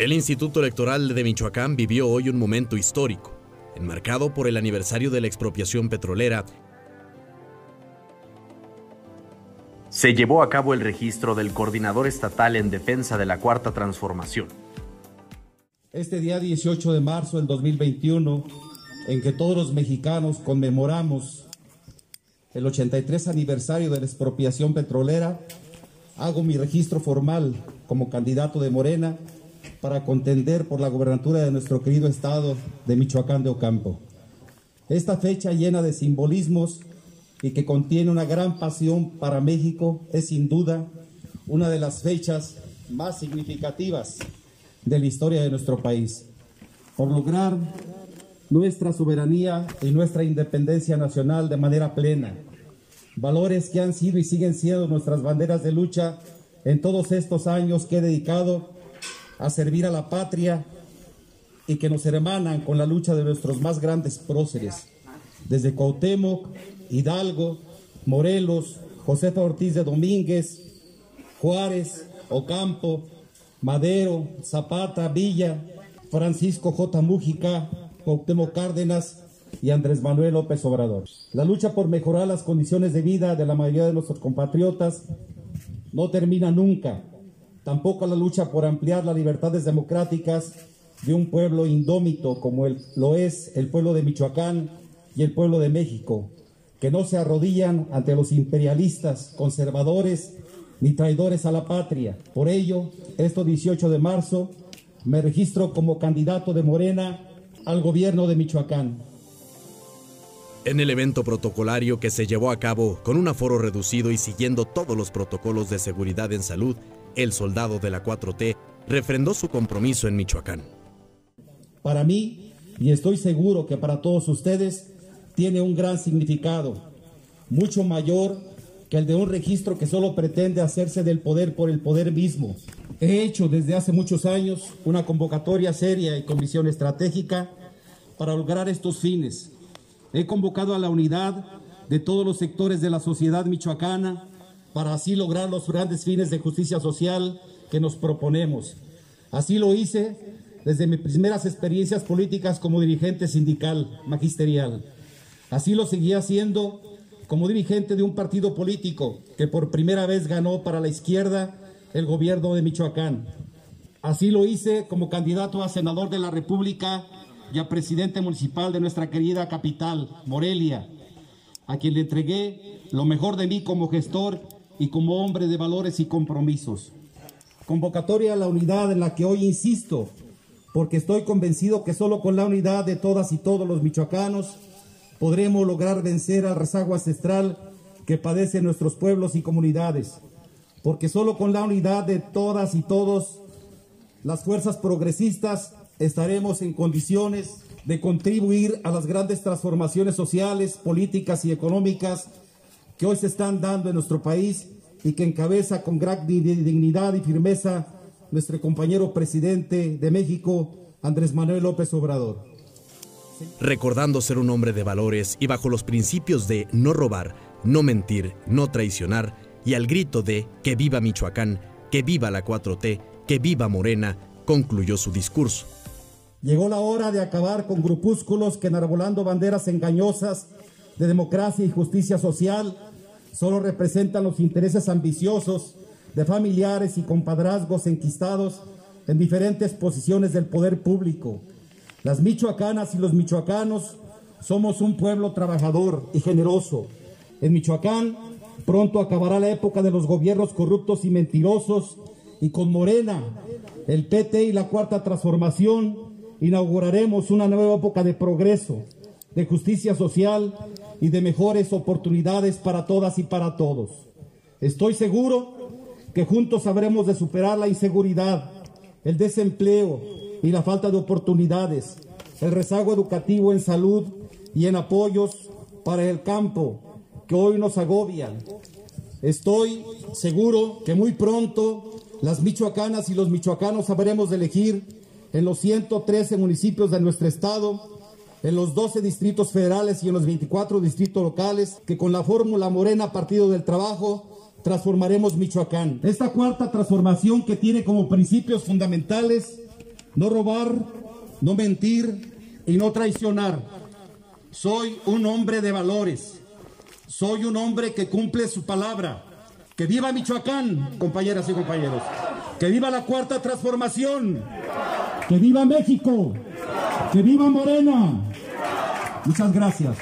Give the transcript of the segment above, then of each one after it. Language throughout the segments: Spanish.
El Instituto Electoral de Michoacán vivió hoy un momento histórico, enmarcado por el aniversario de la expropiación petrolera. Se llevó a cabo el registro del coordinador estatal en defensa de la Cuarta Transformación. Este día 18 de marzo del 2021, en que todos los mexicanos conmemoramos el 83 aniversario de la expropiación petrolera, hago mi registro formal como candidato de Morena para contender por la gobernatura de nuestro querido estado de Michoacán de Ocampo. Esta fecha llena de simbolismos y que contiene una gran pasión para México es sin duda una de las fechas más significativas de la historia de nuestro país. Por lograr nuestra soberanía y nuestra independencia nacional de manera plena, valores que han sido y siguen siendo nuestras banderas de lucha en todos estos años que he dedicado a servir a la patria y que nos hermanan con la lucha de nuestros más grandes próceres, desde Cuauhtémoc, Hidalgo, Morelos, Josefa Ortiz de Domínguez, Juárez, Ocampo, Madero, Zapata, Villa, Francisco J. Mújica, Cuauhtémoc Cárdenas y Andrés Manuel López Obrador. La lucha por mejorar las condiciones de vida de la mayoría de nuestros compatriotas no termina nunca tampoco la lucha por ampliar las libertades democráticas de un pueblo indómito como lo es el pueblo de Michoacán y el pueblo de México, que no se arrodillan ante los imperialistas, conservadores ni traidores a la patria. Por ello, este 18 de marzo me registro como candidato de Morena al gobierno de Michoacán. En el evento protocolario que se llevó a cabo con un aforo reducido y siguiendo todos los protocolos de seguridad en salud, el soldado de la 4T refrendó su compromiso en Michoacán. Para mí, y estoy seguro que para todos ustedes, tiene un gran significado, mucho mayor que el de un registro que solo pretende hacerse del poder por el poder mismo. He hecho desde hace muchos años una convocatoria seria y comisión estratégica para lograr estos fines. He convocado a la unidad de todos los sectores de la sociedad michoacana para así lograr los grandes fines de justicia social que nos proponemos. Así lo hice desde mis primeras experiencias políticas como dirigente sindical magisterial. Así lo seguí haciendo como dirigente de un partido político que por primera vez ganó para la izquierda el gobierno de Michoacán. Así lo hice como candidato a senador de la República y a presidente municipal de nuestra querida capital, Morelia, a quien le entregué lo mejor de mí como gestor y como hombre de valores y compromisos. Convocatoria a la unidad en la que hoy insisto, porque estoy convencido que solo con la unidad de todas y todos los michoacanos podremos lograr vencer al rezago ancestral que padecen nuestros pueblos y comunidades, porque solo con la unidad de todas y todos las fuerzas progresistas estaremos en condiciones de contribuir a las grandes transformaciones sociales, políticas y económicas que hoy se están dando en nuestro país y que encabeza con gran dignidad y firmeza nuestro compañero presidente de México, Andrés Manuel López Obrador. Recordando ser un hombre de valores y bajo los principios de no robar, no mentir, no traicionar y al grito de que viva Michoacán, que viva la 4T, que viva Morena, concluyó su discurso. Llegó la hora de acabar con grupúsculos que enarbolando banderas engañosas de democracia y justicia social solo representan los intereses ambiciosos de familiares y compadrazgos enquistados en diferentes posiciones del poder público. Las michoacanas y los michoacanos somos un pueblo trabajador y generoso. En Michoacán pronto acabará la época de los gobiernos corruptos y mentirosos y con Morena, el PT y la Cuarta Transformación inauguraremos una nueva época de progreso, de justicia social y de mejores oportunidades para todas y para todos. Estoy seguro que juntos sabremos de superar la inseguridad, el desempleo y la falta de oportunidades, el rezago educativo en salud y en apoyos para el campo que hoy nos agobian. Estoy seguro que muy pronto las michoacanas y los michoacanos sabremos de elegir en los 113 municipios de nuestro estado en los 12 distritos federales y en los 24 distritos locales, que con la fórmula Morena Partido del Trabajo transformaremos Michoacán. Esta cuarta transformación que tiene como principios fundamentales no robar, no mentir y no traicionar. Soy un hombre de valores. Soy un hombre que cumple su palabra. Que viva Michoacán, compañeras y compañeros. Que viva la cuarta transformación. Que viva México. Que viva Morena. Muchas gracias.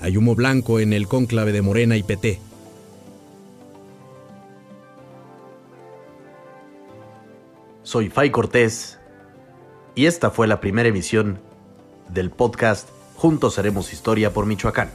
Hay humo blanco en el cónclave de Morena y PT. Soy Fay Cortés y esta fue la primera emisión del podcast Juntos Haremos Historia por Michoacán.